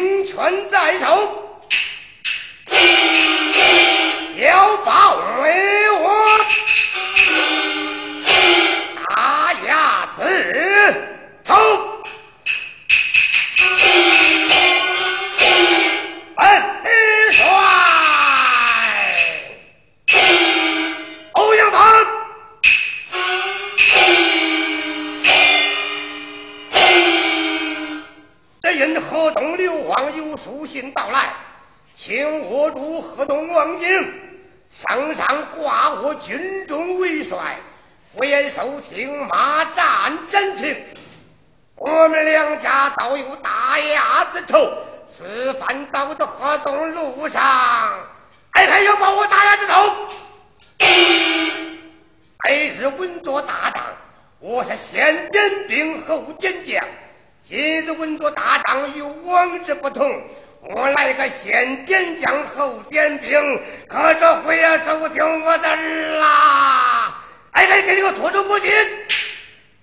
兵权在手，要保卫有书信到来，请我主河东王境，圣上挂我军中为帅，不言收听马战真情。我们两家倒有大牙子仇，此番到的河东路上，哎，还要把我大牙子头。白日稳坐大帐，我是先点兵后点将。今日稳坐大帐与往日不同，我来个先点将后点兵，可这回要收听我的儿啦！哎，来给你个措手不及。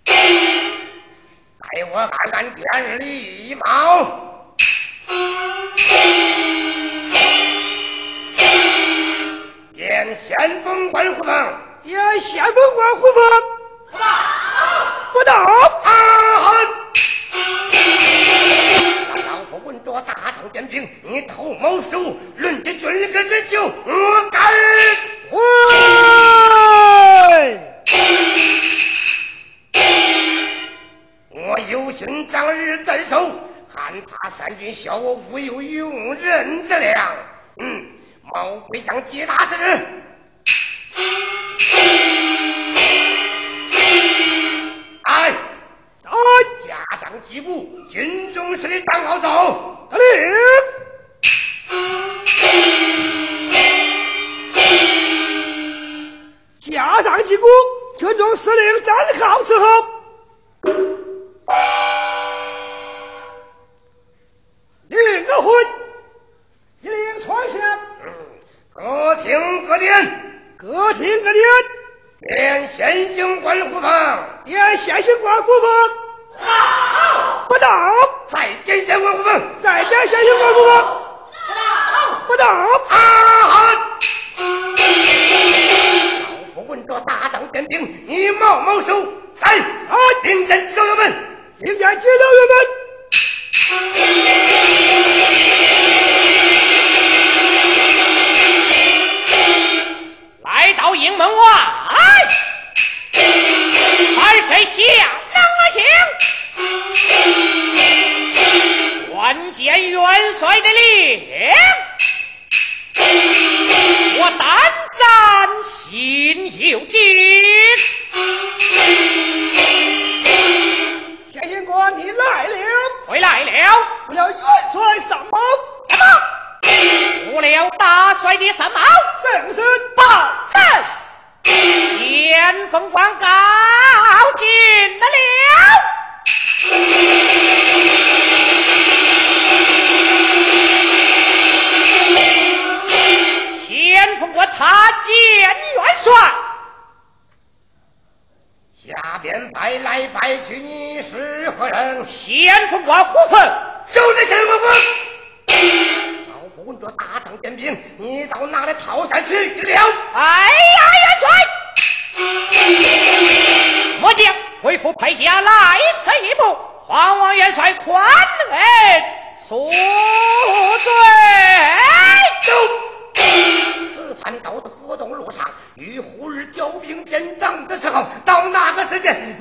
待我看看天理毛。点先锋官胡风，点先锋官胡风，不到。啊好！老夫稳着大帐点兵，你头毛手，论的军歌之酒，我敢。我有心将日在手，害怕三军笑我无有用人之良。嗯，毛贵将接大之日。哎，哎，家长击鼓，军中谁当好走。得令。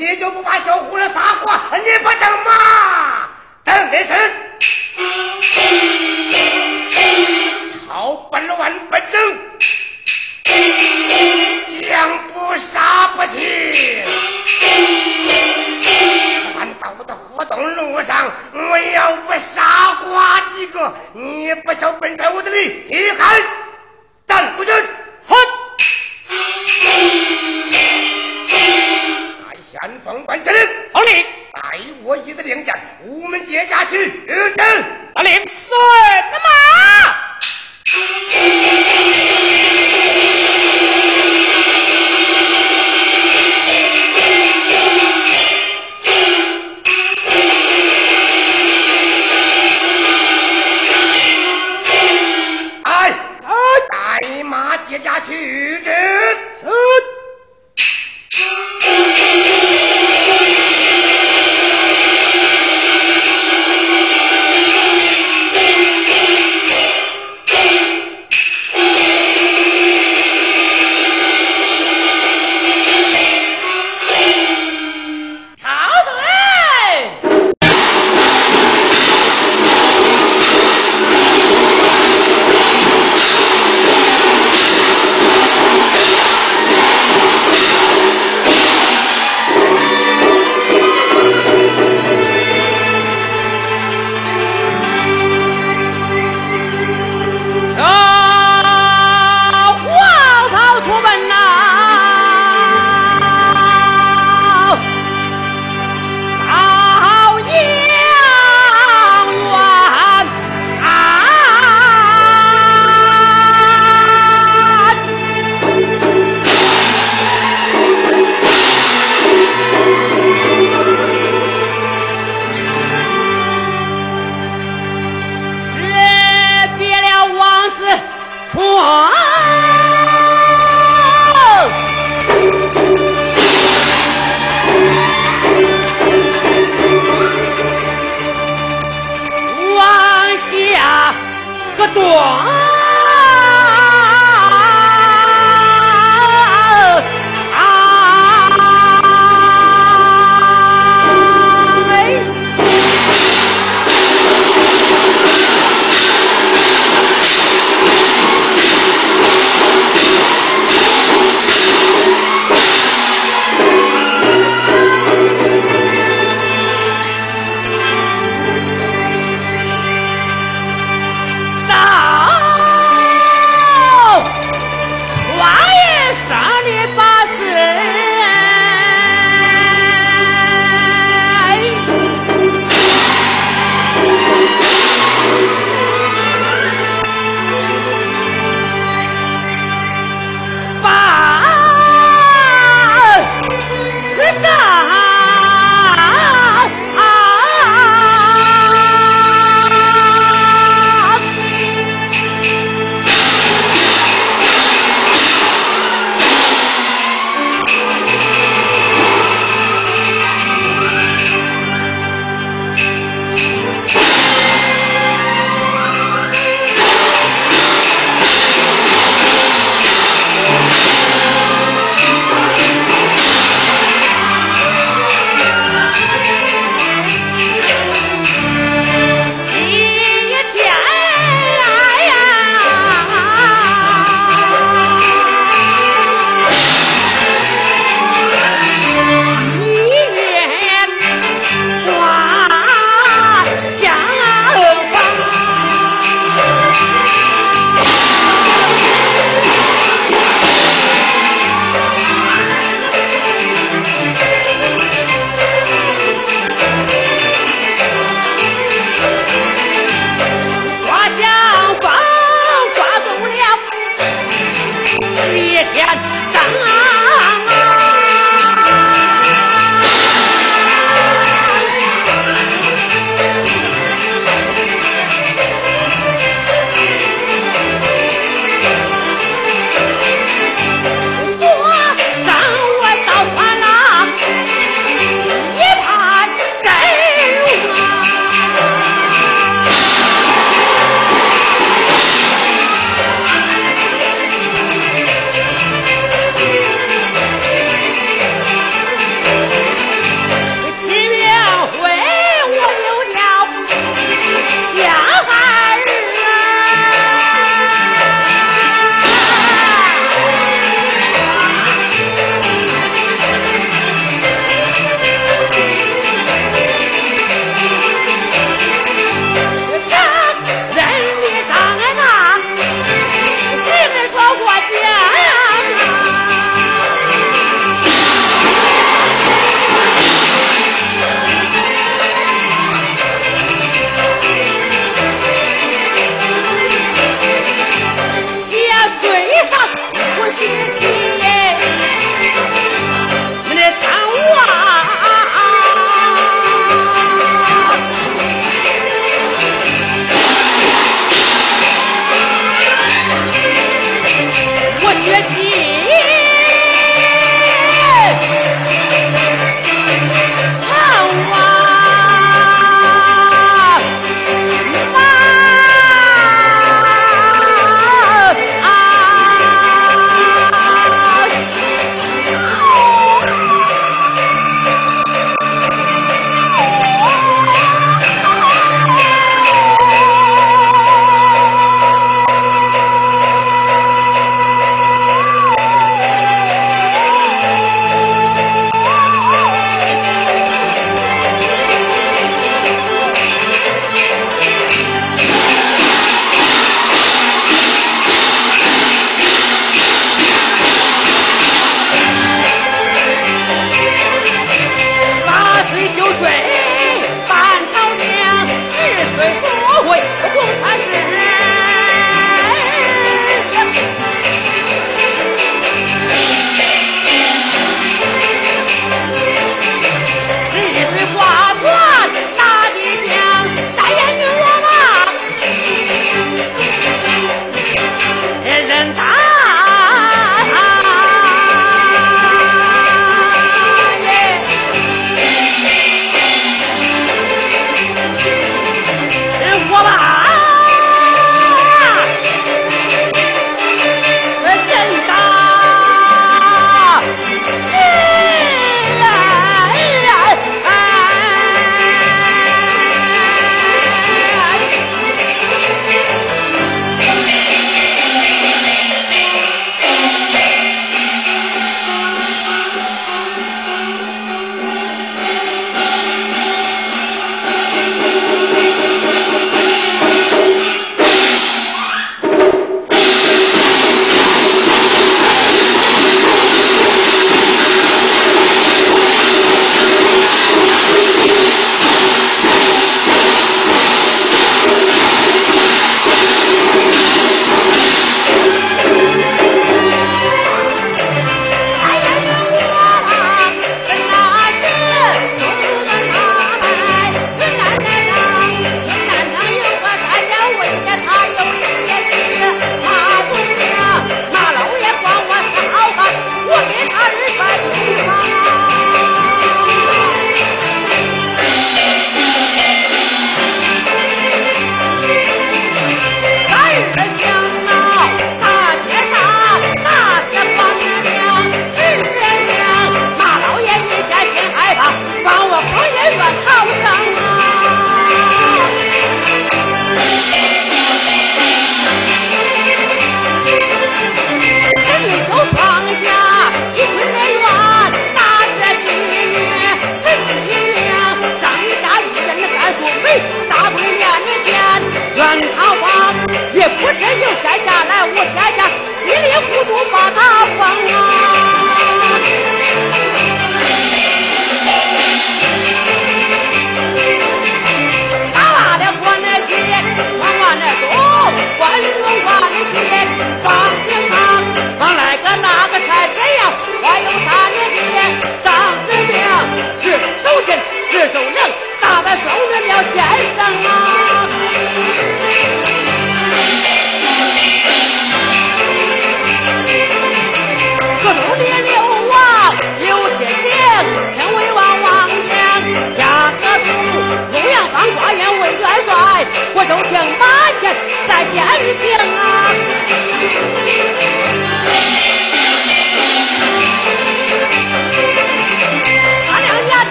你就不怕小虎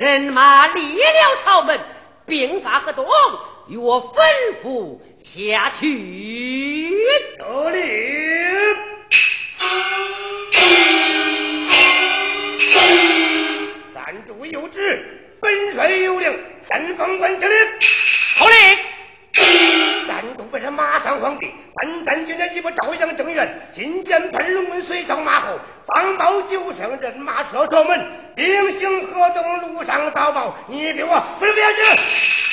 人马立了朝门，兵法和动，与我吩咐下去。得令。暂住有旨，本帅有令，先锋官之令，好令。战功不是马上皇帝三千军来一破朝阳正院金剑喷龙门随朝马后方保九乡人马出了朝门兵行河东路上刀报你给我分辨去。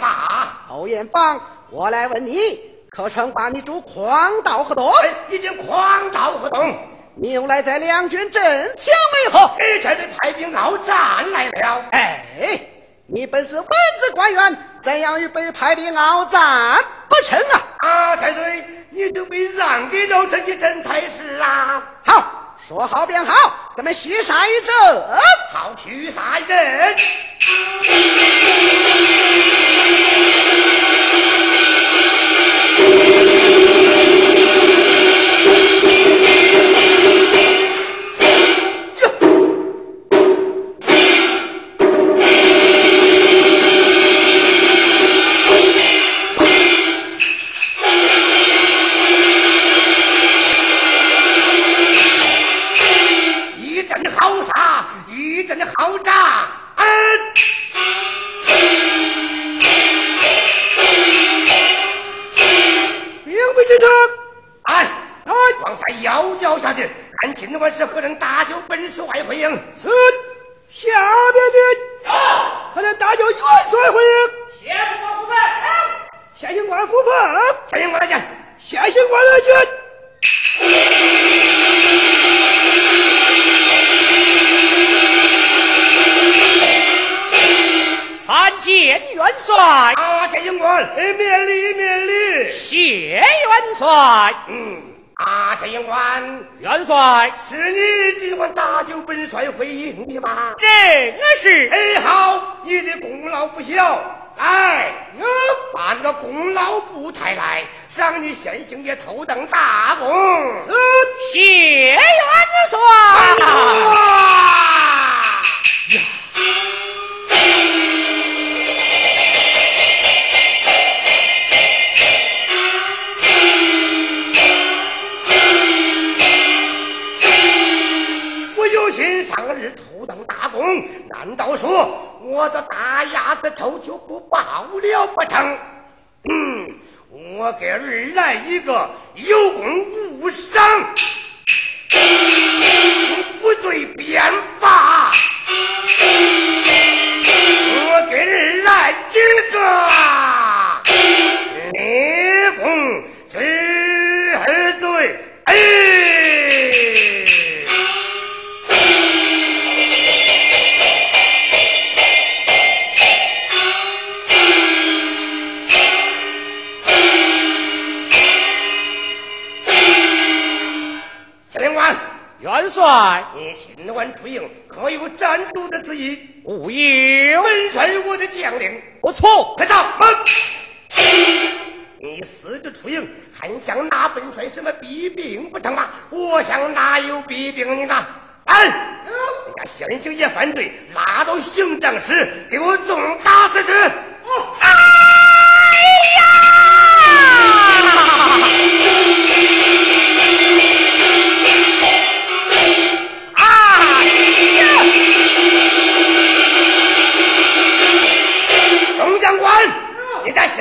礼。好也罢，欧阳芳，我来问你，可曾把你主诓到河东？哎，已经狂招河东，你又来在两军阵前为何？哎，这里派兵鏖战来了。哎，你本是文字官员，怎样与被派兵鏖战不成啊？啊，千岁，你就被让给了这一阵才是啊。好，说好便好，咱们续杀一阵。好，去杀一阵。帅，是你今晚搭救本帅回营的吗？这我是。哎，好，你的功劳不小。哎，我把那个功劳簿抬来，赏你先行也头等大功。谢元帅。哇！我这大鸭子头就不报了不成？嗯，我给儿来一个有功无赏，无罪变法。我给儿来几个立功治二罪。哎。帅，你今晚出营，可有战斗的旨意？无有本帅我的将领，不错。快到门！你私自出营，还想拿本帅什么弊病不成吗？我想哪有弊病你呢？来，人家县刑也犯罪，拉到刑杖室，给我重打此事。哎呀！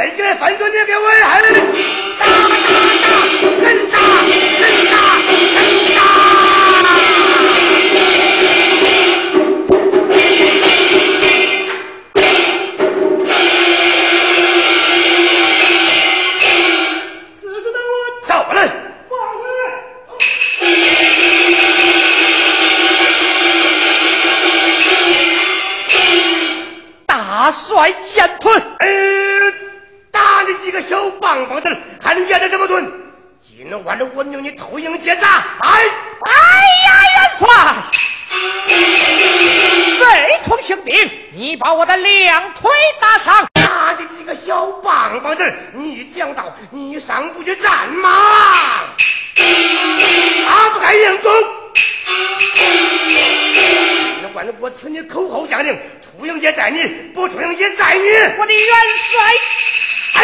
这些犯罪，你给我狠！打打打，人棒棒子，还能演得这么钝？今晚我命你偷营劫寨！哎哎呀，元帅，未从行兵，你把我的两腿打伤。那你几个小棒棒子，你讲道，你上不去战马，哪不敢应功？今晚我赐你口号将领，出营也在你，不出营也在你。我的元帅，哎。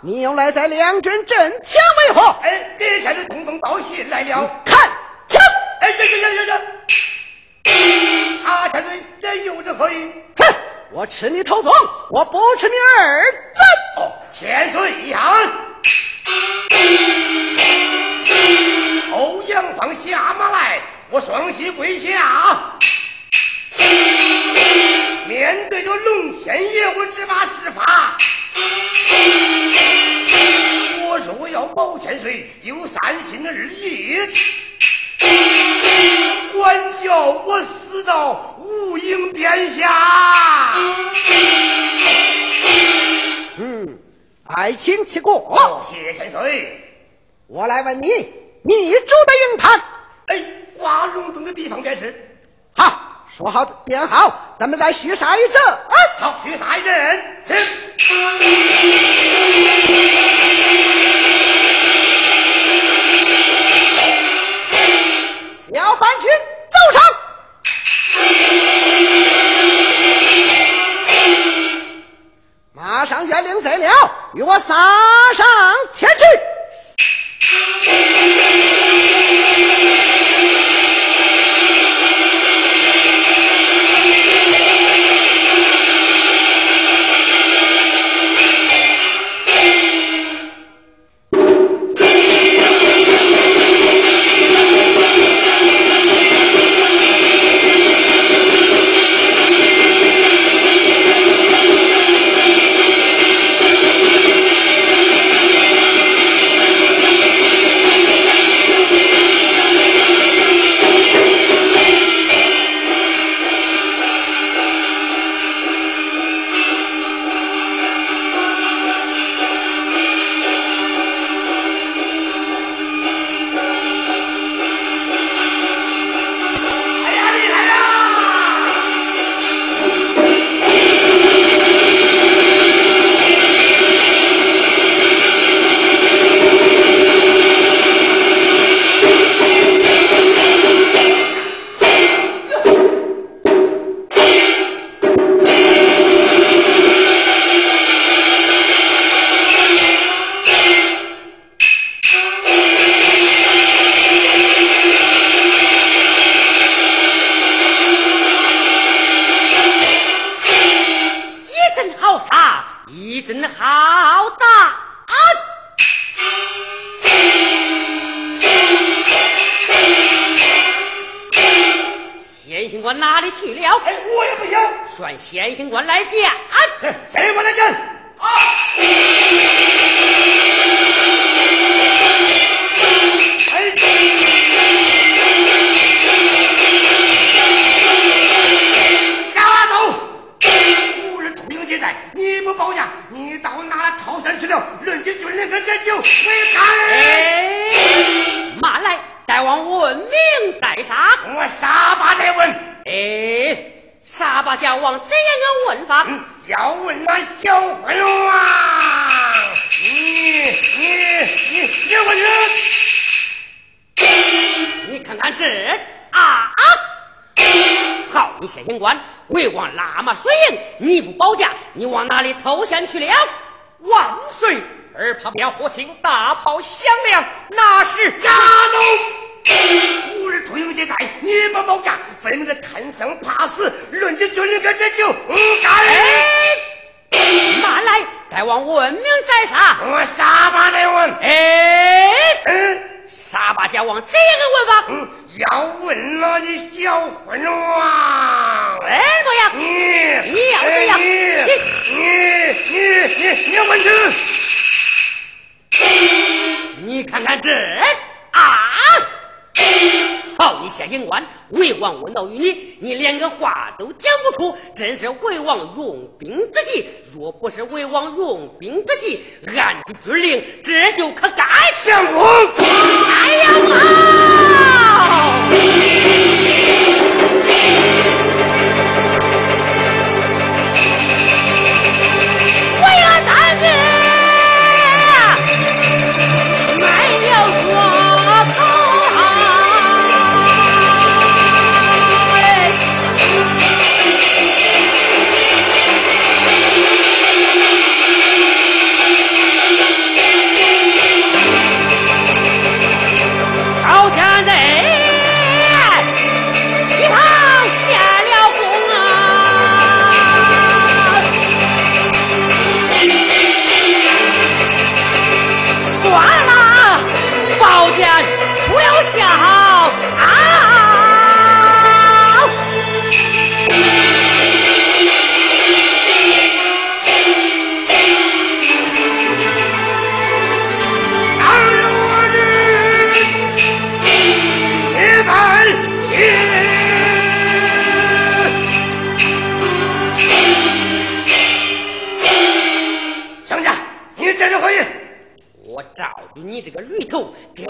你又来在两军阵前为何？哎，殿下的通风报信来了。看枪！哎呀呀呀呀！阿千岁，这又是何意？哼！我吃你头宗，我不吃你千岁，有三心二意，管教我死到无影殿下。嗯，爱卿且过。谢千岁。我来问你，你住的营盘？哎，挂龙灯的地方便是。好。说好便好，咱们再续杀一阵。啊，好，续杀一阵，上元令在了，与我杀上前去。里偷闲去了？万岁！耳旁边忽听大炮响亮，那是押走。吾日突营接待，你不保驾，分明个贪生怕死，论起军令，这就不该。慢来，大王问明在啥？我沙巴来问。哎，嗯。沙巴家王怎样个问法？嗯，要问那你小混王，哎，么样？你你要怎样？你你你你你问去。你看看这啊！好，你县刑官，魏王问到于你，你连个话都讲不出，真是魏王用兵之计。若不是魏王用兵之计，按着军令，这就可该相公。哎呀妈！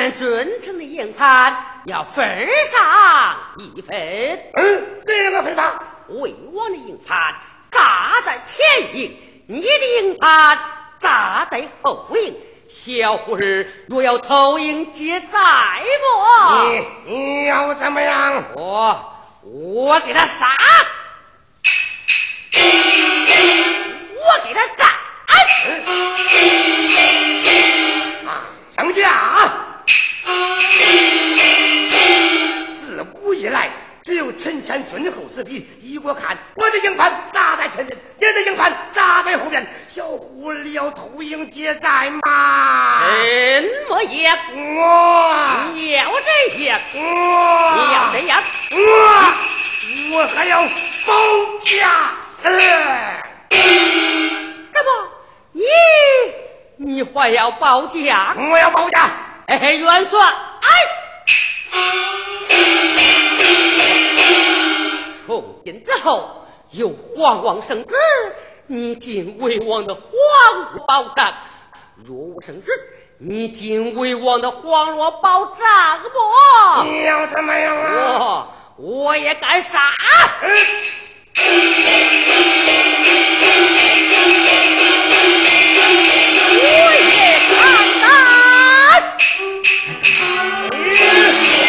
们尊称的营盘要分上一份。嗯，这样个分法？魏王的银盘扎在前营，你的银盘扎在后营。小虎儿若要投营接寨不？你你要怎么样？我我给他杀，我给他斩。啊，上架！自古以来，只有陈山尊后之比。依我看，我的营盘砸在前面，你的营盘砸在后面。小狐狸要偷营劫寨吗？怎么也？我你要这样？我你要这样？我我还要保家。呃，那么你你还要保家？我要保家。元帅，哎！从今之后，有皇王生子，你进魏王的黄罗宝帐；若无生子，你进魏王的黄罗宝帐不？你要怎么样啊？我，我也干啥？Yeah.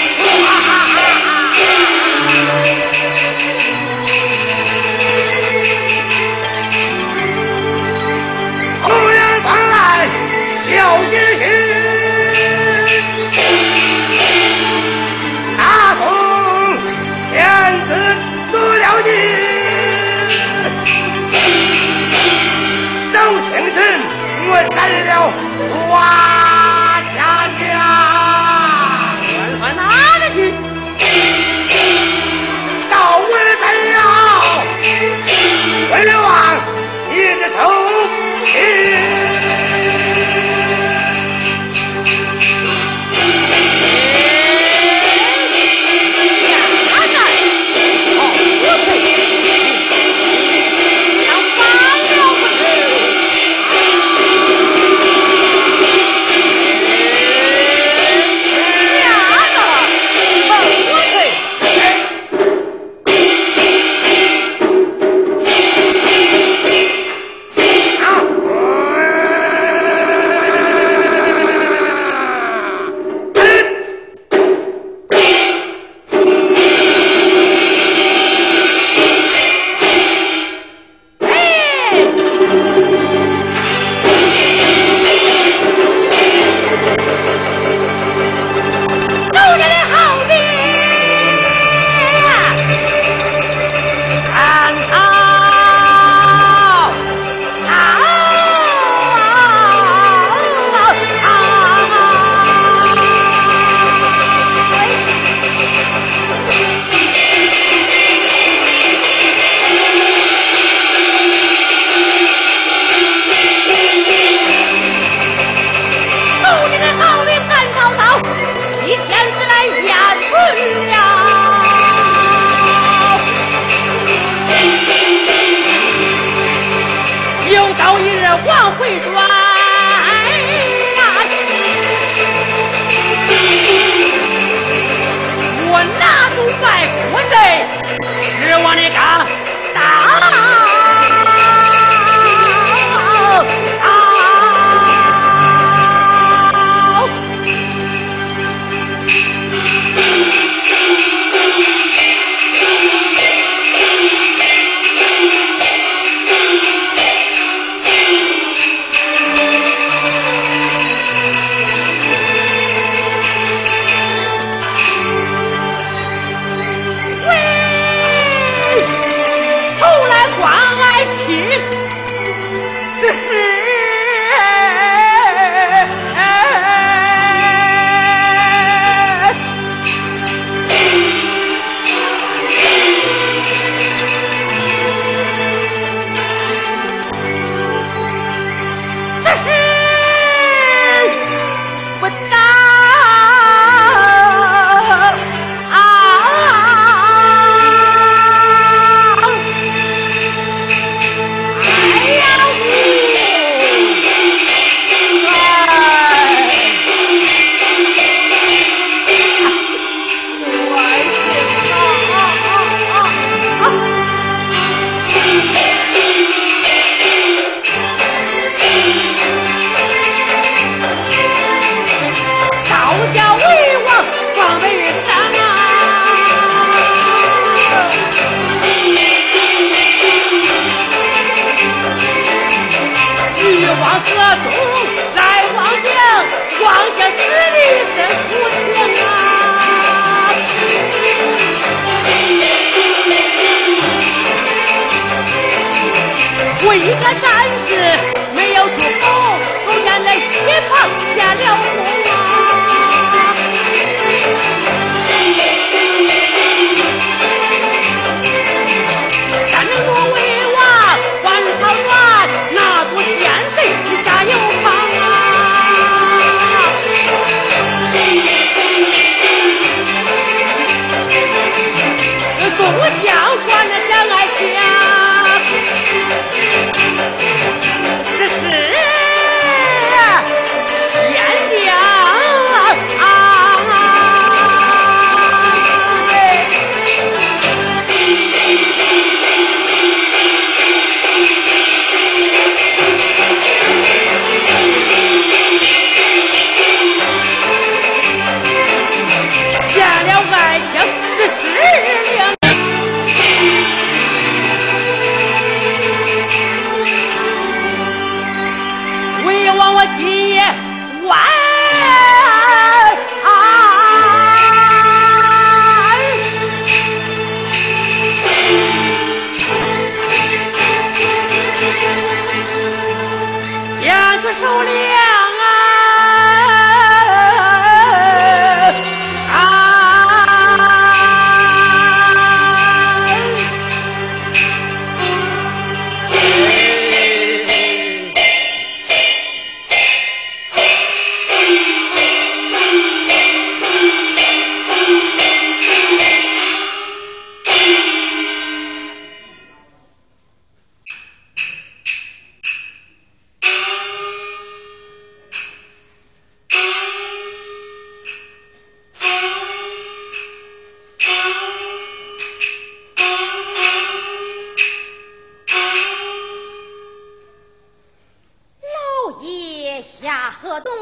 河东，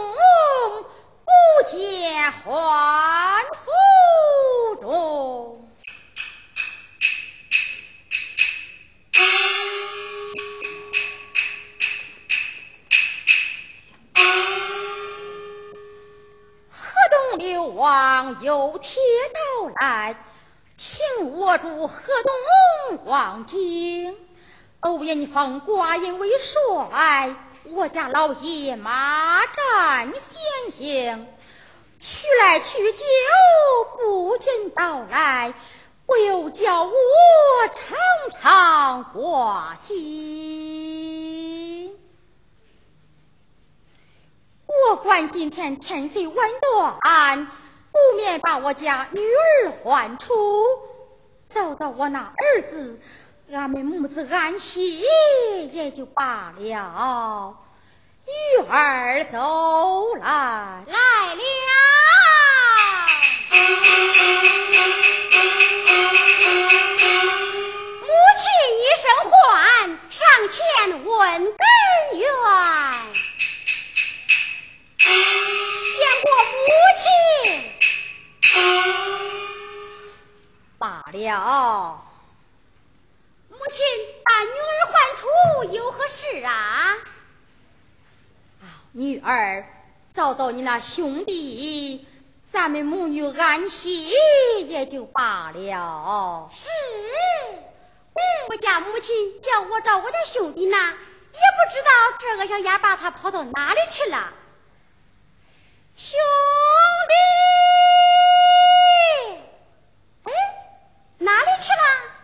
不见还府中。河东刘王有铁道来，请我住河东望京。欧阳锋寡言为帅，我家老爷马占先行，去来去久不见到来，不由叫我常常挂心。我管今天天色晚短，不免把我家女儿唤出，找到我那儿子，俺们母子安息也就罢了。玉儿走来，来了。母亲一声唤，上前问本源。见过母亲。罢了。母亲把女儿唤出，有何事啊？啊，女儿，找到你那兄弟，咱们母女安息也就罢了。是，嗯，我家母亲叫我找我家兄弟呢，也不知道这个小哑巴他跑到哪里去了。兄弟，哎，哪里去了？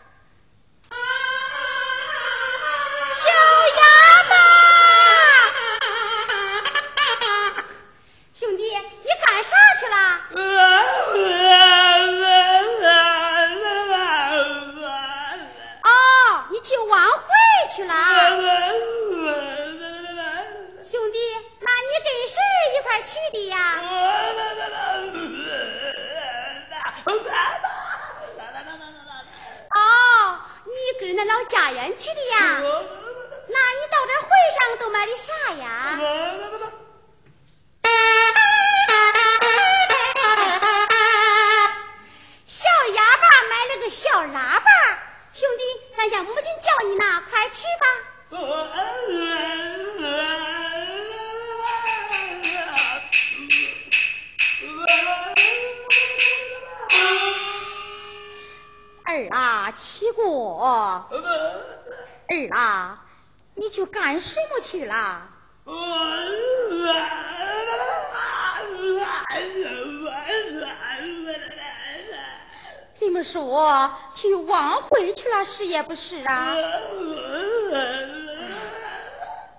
了是啊？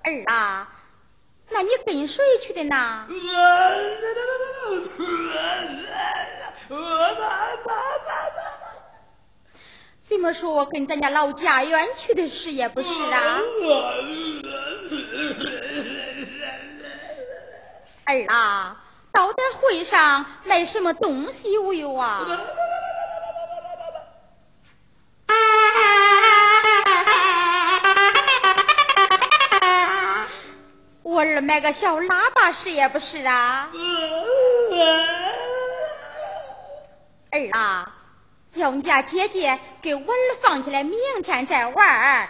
儿啊，那你跟谁去的呢？怎么说我跟咱家老家园去的事也不是啊？儿啊，到在会上买什么东西有有啊？我儿买个小喇叭是也不是啊？儿啊，叫你家姐姐给我儿放起来，明天再玩儿。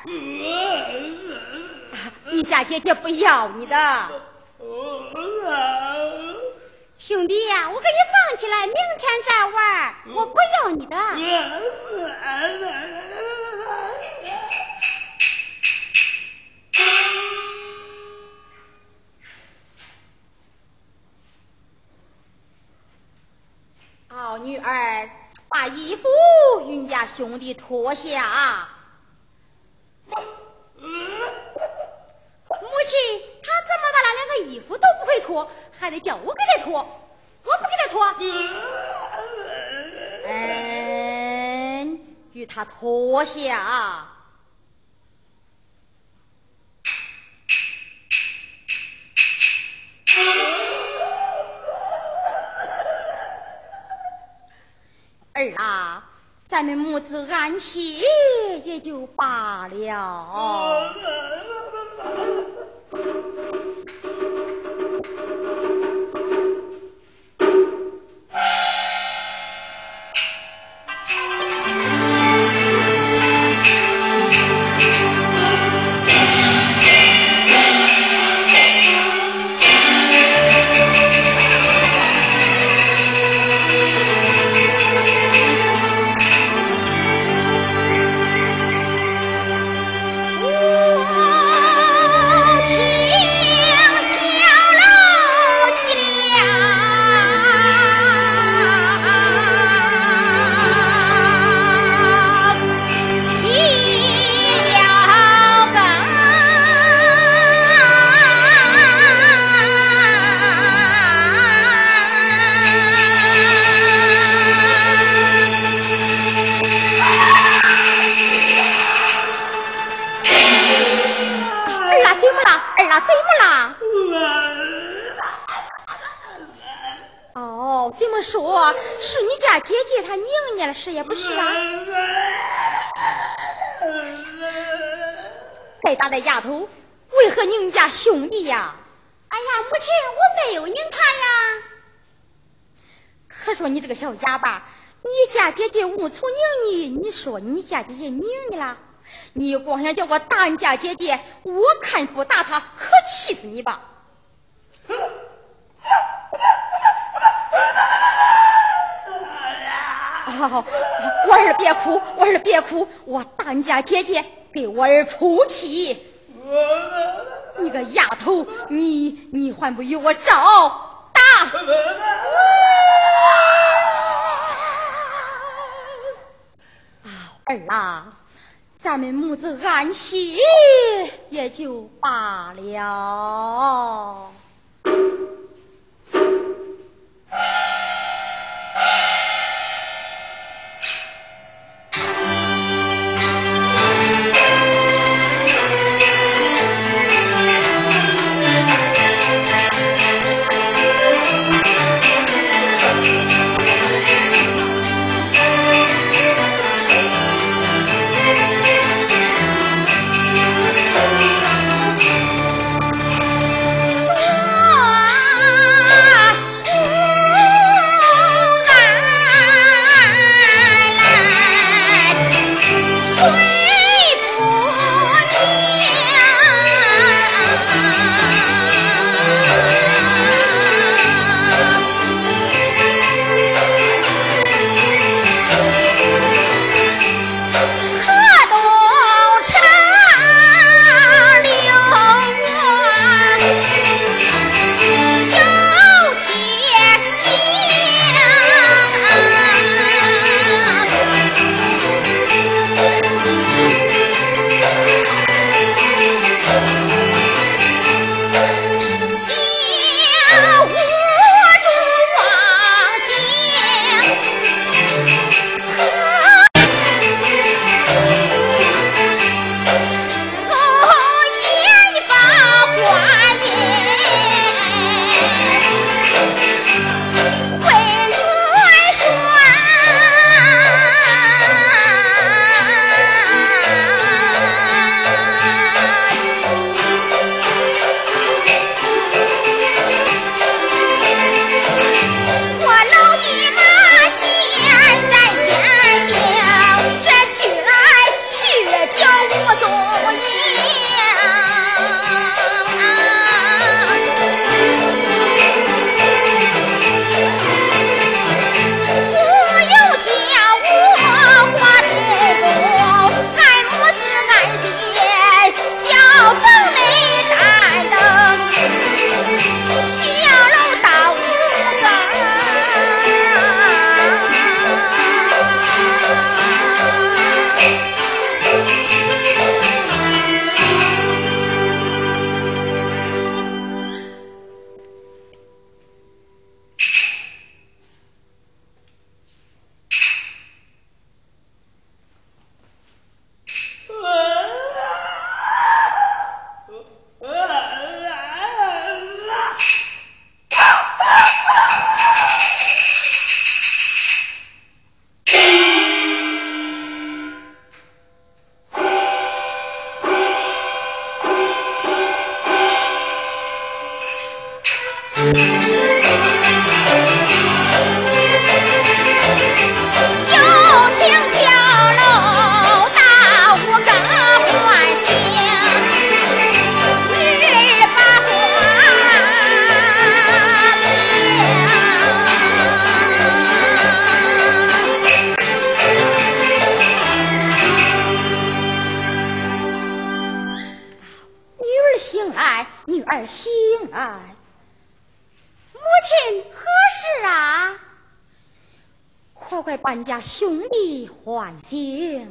你家姐姐不要你的。兄弟呀，我给你放起来，明天再玩儿我不要你的。儿，把衣服云家兄弟脱下。母亲，他这么大了，连个衣服都不会脱，还得叫我给他脱，我不给他脱。嗯，与他脱下。儿啊，咱们母子安息也就罢了。怎么啦？哦，怎么说？是你家姐姐她拧你了，是也不是啊？该打的丫头，为何拧你家兄弟呀？哎呀，母亲，我没有拧他呀。可说你这个小哑巴，你家姐姐无从拧你，你说你家姐姐拧你了？你光想叫我打你家姐姐，我看不打她，可气死你吧！好，我儿别哭，我儿别哭，我打你家姐姐，给我儿出气。你个丫头，你你还不与我照打？儿啊，咱们母子安息也就罢了。万家兄弟唤醒，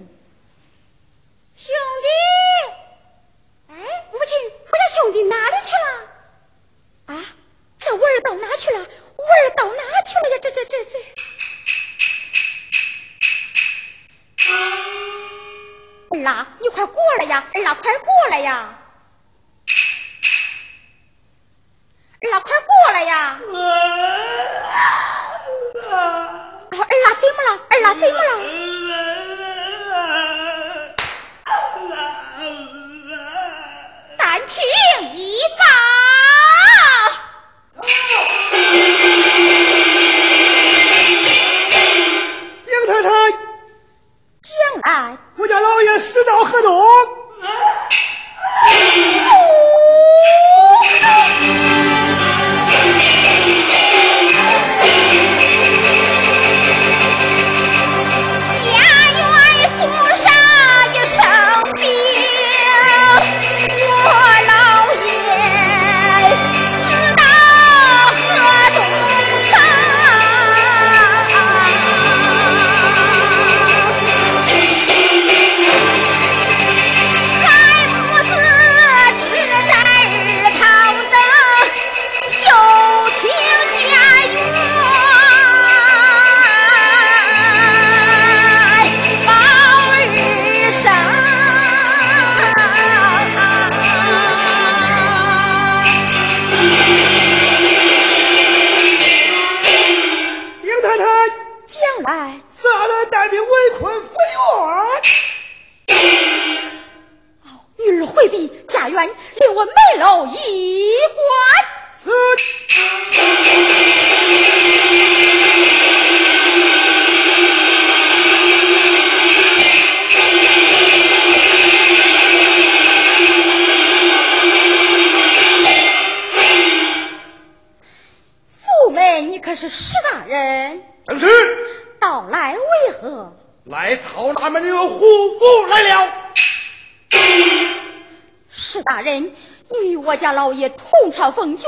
老爷同朝奉君，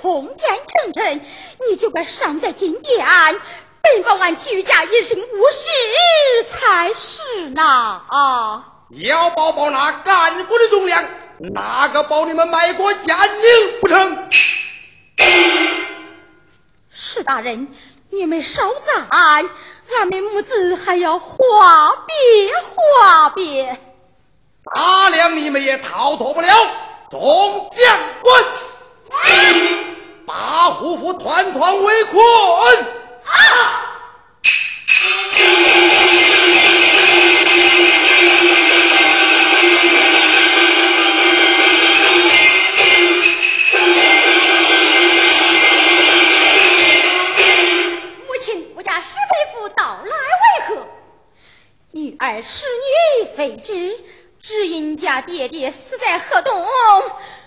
通天正臣，你就该上在金殿，本报俺居家一生无事才是呐！啊！要保保那干国的忠良，哪个保你们卖国奸宁不成？史大人，你们稍暂，俺们母子还要话别话别。大量你们也逃脱不了。众将官，把虎符团团围困。母亲，我家石飞虎到来为何？女儿是女，非之。只因家爹爹死在河东，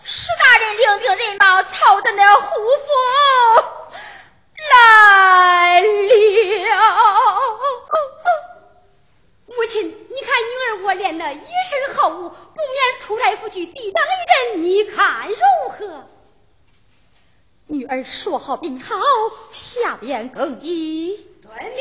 史大人领兵人马操的那胡夫来了。母亲，你看女儿我练的一身好武，不免出差府去抵挡一阵，你看如何？女儿说好便好，下边更衣，遵命。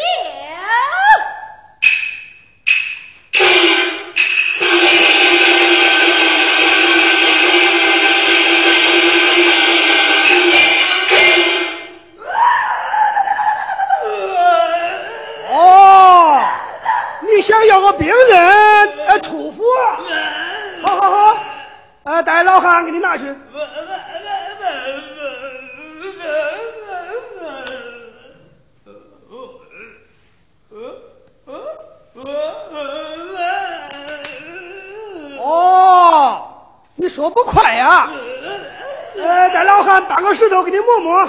我给你摸摸。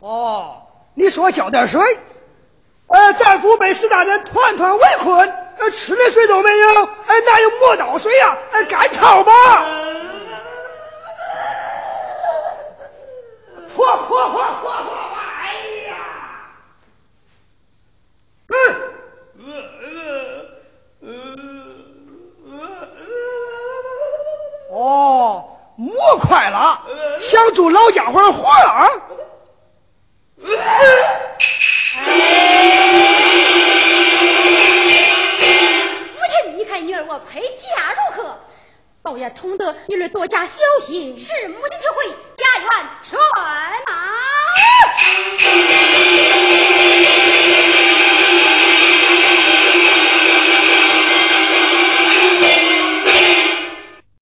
哦，你说浇点水。呃，战俘被史大人团团围困，呃，吃的水都没有，哎，哪有磨刀水呀？哎，干吵吧！嚯嚯嚯嚯嚯！哎呀！哦，磨快了，想助老家伙活啊！我陪嫁如何？倒也同得女儿多加小心，是母